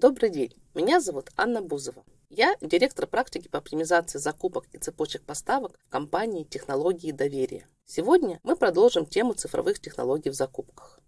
Добрый день, меня зовут Анна Бузова. Я директор практики по оптимизации закупок и цепочек поставок в компании «Технологии доверия». Сегодня мы продолжим тему цифровых технологий в закупках.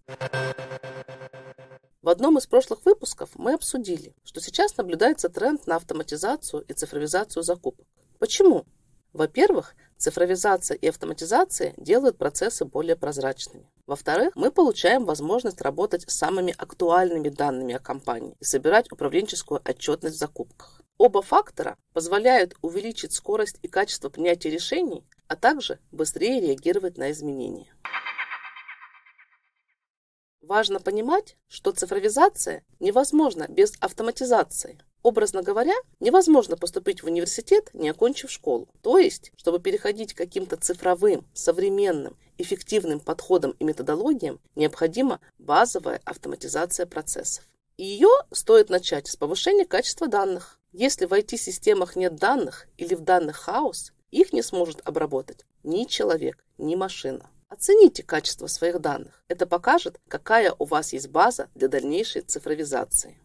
В одном из прошлых выпусков мы обсудили, что сейчас наблюдается тренд на автоматизацию и цифровизацию закупок. Почему? Во-первых, цифровизация и автоматизация делают процессы более прозрачными. Во-вторых, мы получаем возможность работать с самыми актуальными данными о компании и собирать управленческую отчетность в закупках. Оба фактора позволяют увеличить скорость и качество принятия решений, а также быстрее реагировать на изменения. Важно понимать, что цифровизация невозможна без автоматизации. Образно говоря, невозможно поступить в университет, не окончив школу. То есть, чтобы переходить к каким-то цифровым, современным, эффективным подходам и методологиям, необходима базовая автоматизация процессов. И ее стоит начать с повышения качества данных. Если в IT-системах нет данных или в данных хаос, их не сможет обработать ни человек, ни машина. Оцените качество своих данных. Это покажет, какая у вас есть база для дальнейшей цифровизации.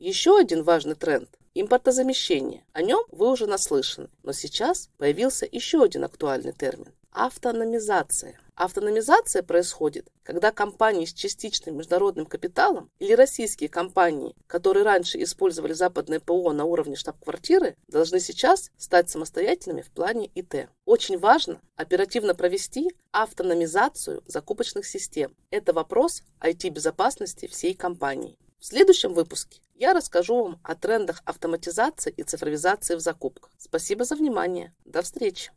Еще один важный тренд – импортозамещение. О нем вы уже наслышаны, но сейчас появился еще один актуальный термин – автономизация. Автономизация происходит, когда компании с частичным международным капиталом или российские компании, которые раньше использовали западное ПО на уровне штаб-квартиры, должны сейчас стать самостоятельными в плане ИТ. Очень важно оперативно провести автономизацию закупочных систем. Это вопрос IT-безопасности всей компании. В следующем выпуске я расскажу вам о трендах автоматизации и цифровизации в закупках. Спасибо за внимание. До встречи.